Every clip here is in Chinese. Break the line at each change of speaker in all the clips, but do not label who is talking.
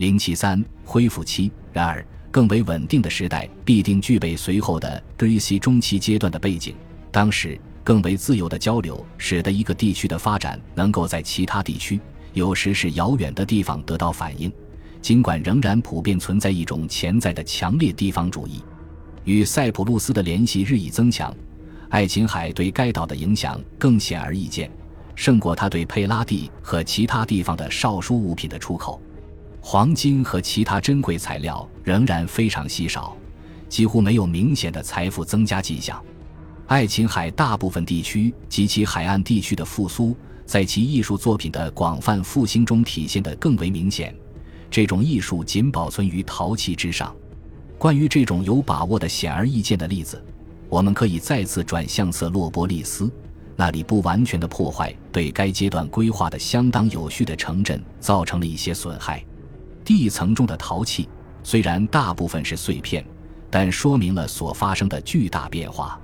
零七三恢复期。然而，更为稳定的时代必定具备随后的 g r e c 中期阶段的背景。当时，更为自由的交流使得一个地区的发展能够在其他地区，有时是遥远的地方得到反映。尽管仍然普遍存在一种潜在的强烈地方主义，与塞浦路斯的联系日益增强，爱琴海对该岛的影响更显而易见，胜过它对佩拉蒂和其他地方的少数物品的出口。黄金和其他珍贵材料仍然非常稀少，几乎没有明显的财富增加迹象。爱琴海大部分地区及其海岸地区的复苏，在其艺术作品的广泛复兴中体现得更为明显。这种艺术仅保存于陶器之上。关于这种有把握的显而易见的例子，我们可以再次转向色洛波利斯，那里不完全的破坏对该阶段规划的相当有序的城镇造成了一些损害。地层中的陶器虽然大部分是碎片，但说明了所发生的巨大变化。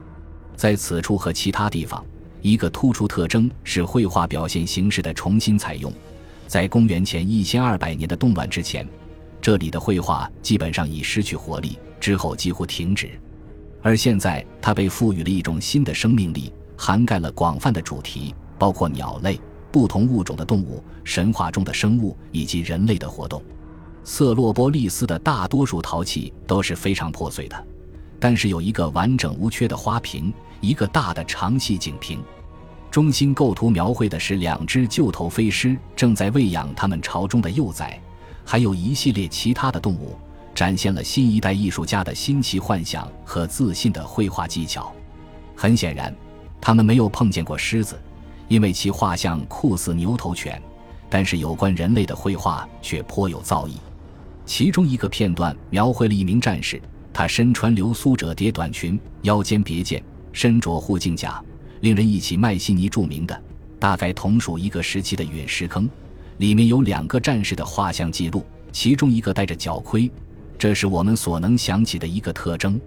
在此处和其他地方，一个突出特征是绘画表现形式的重新采用。在公元前一千二百年的动乱之前，这里的绘画基本上已失去活力，之后几乎停止。而现在，它被赋予了一种新的生命力，涵盖了广泛的主题，包括鸟类、不同物种的动物、神话中的生物以及人类的活动。色洛波利斯的大多数陶器都是非常破碎的，但是有一个完整无缺的花瓶，一个大的长细颈瓶。中心构图描绘的是两只旧头飞狮正在喂养它们巢中的幼崽，还有一系列其他的动物，展现了新一代艺术家的新奇幻想和自信的绘画技巧。很显然，他们没有碰见过狮子，因为其画像酷似牛头犬，但是有关人类的绘画却颇有造诣。其中一个片段描绘了一名战士，他身穿流苏折叠短裙，腰间别剑，身着护颈甲，令人忆起麦西尼著名的、大概同属一个时期的陨石坑。里面有两个战士的画像记录，其中一个戴着角盔，这是我们所能想起的一个特征。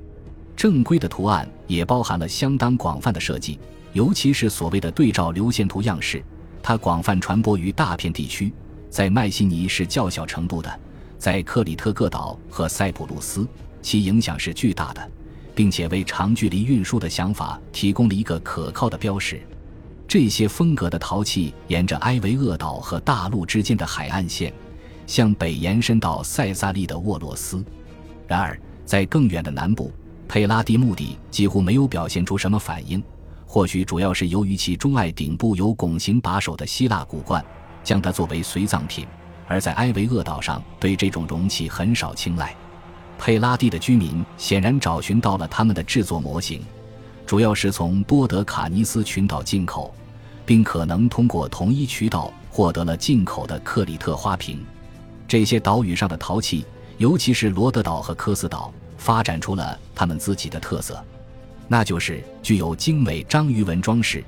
正规的图案也包含了相当广泛的设计，尤其是所谓的对照流线图样式，它广泛传播于大片地区，在麦西尼是较小程度的。在克里特各岛和塞浦路斯，其影响是巨大的，并且为长距离运输的想法提供了一个可靠的标识。这些风格的陶器沿着埃维厄岛和大陆之间的海岸线，向北延伸到塞萨利的沃洛斯。然而，在更远的南部，佩拉蒂墓地几乎没有表现出什么反应，或许主要是由于其钟爱顶部有拱形把手的希腊古罐，将它作为随葬品。而在埃维厄岛上，对这种容器很少青睐。佩拉蒂的居民显然找寻到了他们的制作模型，主要是从多德卡尼斯群岛进口，并可能通过同一渠道获得了进口的克里特花瓶。这些岛屿上的陶器，尤其是罗德岛和科斯岛，发展出了他们自己的特色，那就是具有精美章鱼纹装饰、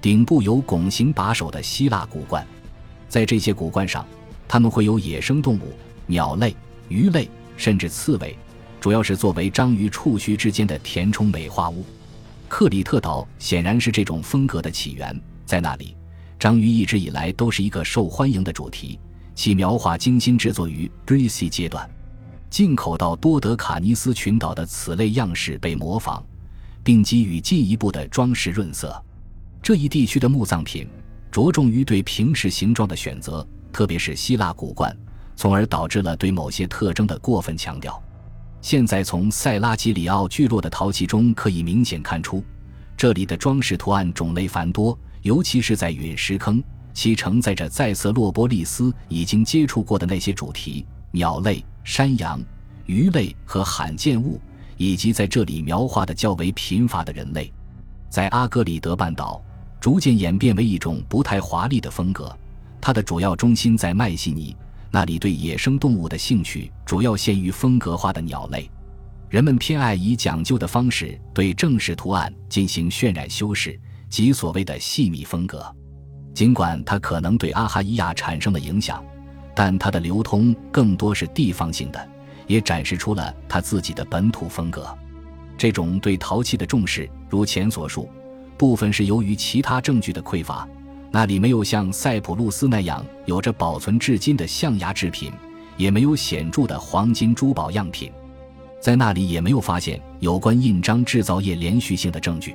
顶部有拱形把手的希腊古罐。在这些古罐上。它们会有野生动物、鸟类、鱼类，甚至刺猬，主要是作为章鱼触须之间的填充美化物。克里特岛显然是这种风格的起源，在那里，章鱼一直以来都是一个受欢迎的主题。其描画精心制作于 Greasy 阶段，进口到多德卡尼斯群岛的此类样式被模仿，并给予进一步的装饰润色。这一地区的墓葬品着重于对平视形状的选择。特别是希腊古罐，从而导致了对某些特征的过分强调。现在从塞拉吉里奥聚落的陶器中可以明显看出，这里的装饰图案种类繁多，尤其是在陨石坑，其承载着在色洛波利斯已经接触过的那些主题：鸟类、山羊、鱼类和罕见物，以及在这里描画的较为贫乏的人类。在阿格里德半岛，逐渐演变为一种不太华丽的风格。它的主要中心在麦西尼，那里对野生动物的兴趣主要限于风格化的鸟类。人们偏爱以讲究的方式对正式图案进行渲染修饰，即所谓的细密风格。尽管它可能对阿哈伊亚产生了影响，但它的流通更多是地方性的，也展示出了它自己的本土风格。这种对陶器的重视，如前所述，部分是由于其他证据的匮乏。那里没有像塞浦路斯那样有着保存至今的象牙制品，也没有显著的黄金珠宝样品，在那里也没有发现有关印章制造业连续性的证据。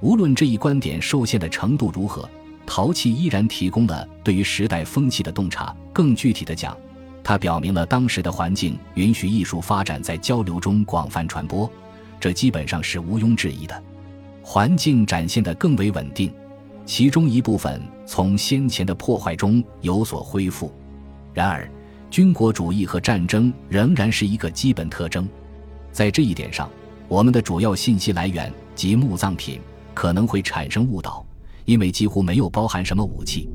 无论这一观点受限的程度如何，陶器依然提供了对于时代风气的洞察。更具体的讲，它表明了当时的环境允许艺术发展在交流中广泛传播，这基本上是毋庸置疑的。环境展现得更为稳定，其中一部分从先前的破坏中有所恢复。然而，军国主义和战争仍然是一个基本特征。在这一点上，我们的主要信息来源及墓葬品。可能会产生误导，因为几乎没有包含什么武器。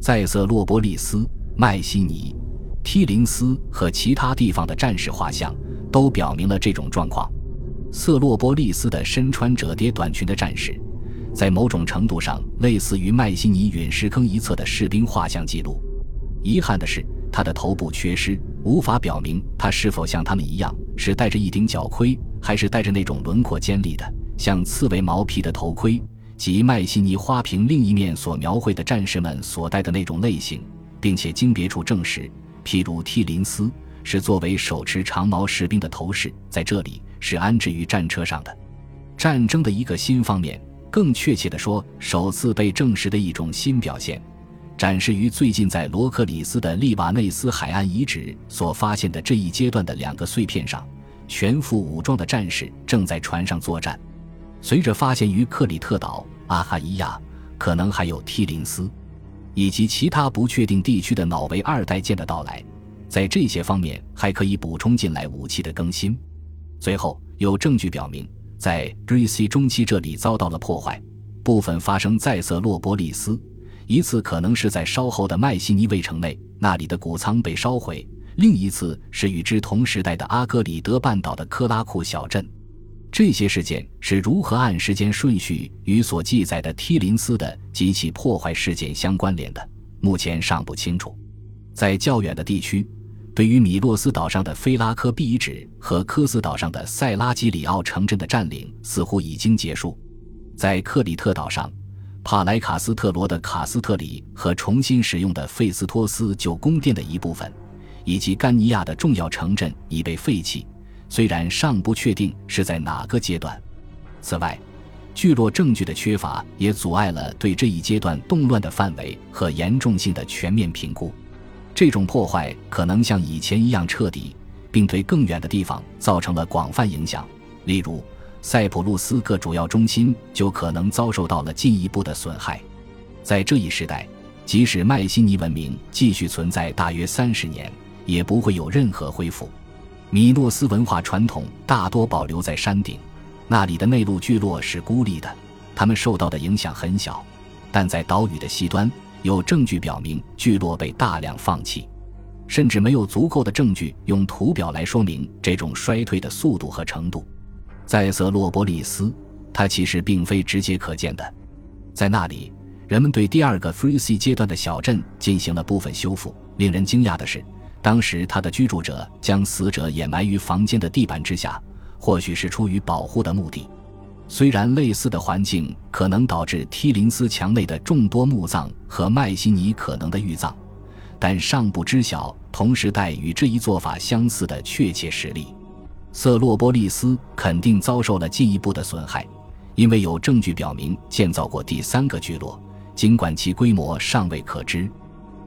在色洛波利斯、麦西尼、梯林斯和其他地方的战士画像都表明了这种状况。色洛波利斯的身穿折叠短裙的战士，在某种程度上类似于麦西尼陨石坑一侧的士兵画像记录。遗憾的是，他的头部缺失，无法表明他是否像他们一样是戴着一顶角盔，还是戴着那种轮廓尖利的。像刺猬毛皮的头盔，及麦西尼花瓶另一面所描绘的战士们所戴的那种类型，并且经别处证实，譬如替林斯是作为手持长矛士兵的头饰，在这里是安置于战车上的。战争的一个新方面，更确切地说，首次被证实的一种新表现，展示于最近在罗克里斯的利瓦内斯海岸遗址所发现的这一阶段的两个碎片上，全副武装的战士正在船上作战。随着发现于克里特岛、阿哈伊亚，可能还有梯林斯，以及其他不确定地区的脑维二代舰的到来，在这些方面还可以补充进来武器的更新。最后，有证据表明，在 Greece 中期这里遭到了破坏，部分发生在色洛波利斯，一次可能是在稍后的麦西尼卫城内，那里的谷仓被烧毁；另一次是与之同时代的阿戈里德半岛的科拉库小镇。这些事件是如何按时间顺序与所记载的梯林斯的及其破坏事件相关联的，目前尚不清楚。在较远的地区，对于米洛斯岛上的菲拉科比遗址和科斯岛上的塞拉基里奥城镇的占领似乎已经结束。在克里特岛上，帕莱卡斯特罗的卡斯特里和重新使用的费斯托斯旧宫殿的一部分，以及甘尼亚的重要城镇已被废弃。虽然尚不确定是在哪个阶段，此外，聚落证据的缺乏也阻碍了对这一阶段动乱的范围和严重性的全面评估。这种破坏可能像以前一样彻底，并对更远的地方造成了广泛影响。例如，塞浦路斯各主要中心就可能遭受到了进一步的损害。在这一时代，即使迈锡尼文明继续存在大约三十年，也不会有任何恢复。米诺斯文化传统大多保留在山顶，那里的内陆聚落是孤立的，他们受到的影响很小。但在岛屿的西端，有证据表明聚落被大量放弃，甚至没有足够的证据用图表来说明这种衰退的速度和程度。在色洛波利斯，它其实并非直接可见的，在那里，人们对第二个 Free C 阶段的小镇进行了部分修复。令人惊讶的是。当时，他的居住者将死者掩埋于房间的地板之下，或许是出于保护的目的。虽然类似的环境可能导致梯林斯墙内的众多墓葬和麦西尼可能的玉葬，但尚不知晓同时代与这一做法相似的确切实例。色洛波利斯肯定遭受了进一步的损害，因为有证据表明建造过第三个聚落，尽管其规模尚未可知。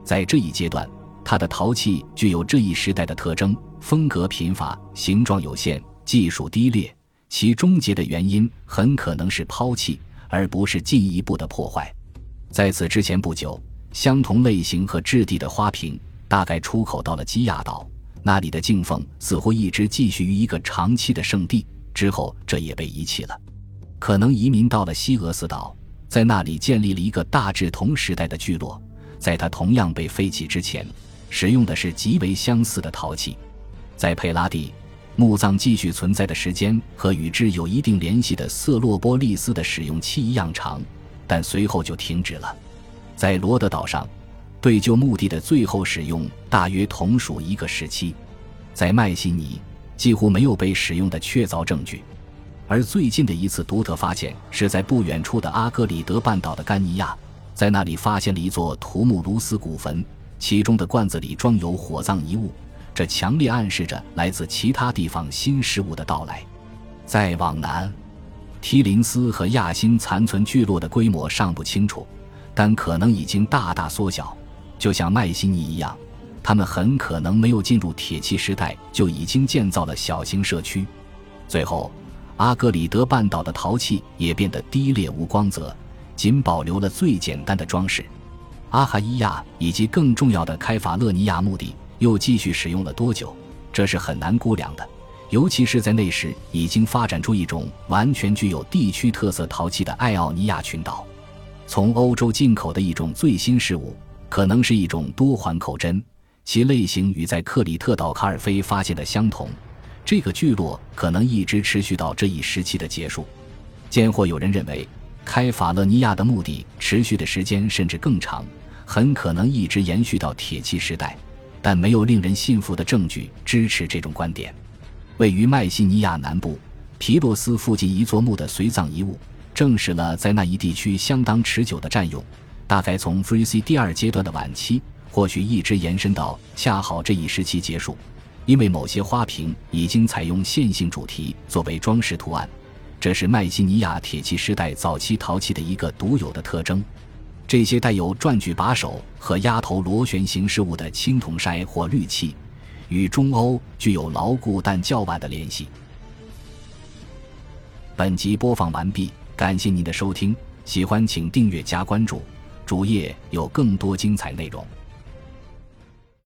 在这一阶段。它的陶器具有这一时代的特征：风格贫乏，形状有限，技术低劣。其终结的原因很可能是抛弃，而不是进一步的破坏。在此之前不久，相同类型和质地的花瓶大概出口到了基亚岛，那里的敬奉似乎一直继续于一个长期的圣地。之后，这也被遗弃了，可能移民到了西俄斯岛，在那里建立了一个大致同时代的聚落。在它同样被废弃之前。使用的是极为相似的陶器，在佩拉蒂，墓葬继续存在的时间和与之有一定联系的色洛波利斯的使用期一样长，但随后就停止了。在罗德岛上，对旧墓地的最后使用大约同属一个时期。在麦西尼，几乎没有被使用的确凿证据，而最近的一次独特发现是在不远处的阿格里德半岛的甘尼亚，在那里发现了一座图木卢斯古坟。其中的罐子里装有火葬遗物，这强烈暗示着来自其他地方新事物的到来。再往南，提林斯和亚辛残存聚落的规模尚不清楚，但可能已经大大缩小，就像迈锡尼一样，他们很可能没有进入铁器时代就已经建造了小型社区。最后，阿格里德半岛的陶器也变得低劣无光泽，仅保留了最简单的装饰。阿哈伊亚以及更重要的开法勒尼亚墓地又继续使用了多久？这是很难估量的。尤其是在那时，已经发展出一种完全具有地区特色陶器的艾奥尼亚群岛，从欧洲进口的一种最新事物，可能是一种多环口针，其类型与在克里特岛卡尔菲发现的相同。这个聚落可能一直持续到这一时期的结束。见或有人认为，开法勒尼亚的墓地持续的时间甚至更长，很可能一直延续到铁器时代，但没有令人信服的证据支持这种观点。位于迈锡尼亚南部皮洛斯附近一座墓的随葬遗物，证实了在那一地区相当持久的占用，大概从 f r e c 第二阶段的晚期，或许一直延伸到恰好这一时期结束。因为某些花瓶已经采用线性主题作为装饰图案，这是迈锡尼亚铁器时代早期陶器的一个独有的特征。这些带有转举把手和压头螺旋形饰物的青铜筛或绿器。与中欧具有牢固但较晚的联系。本集播放完毕，感谢您的收听，喜欢请订阅加关注，主页有更多精彩内容。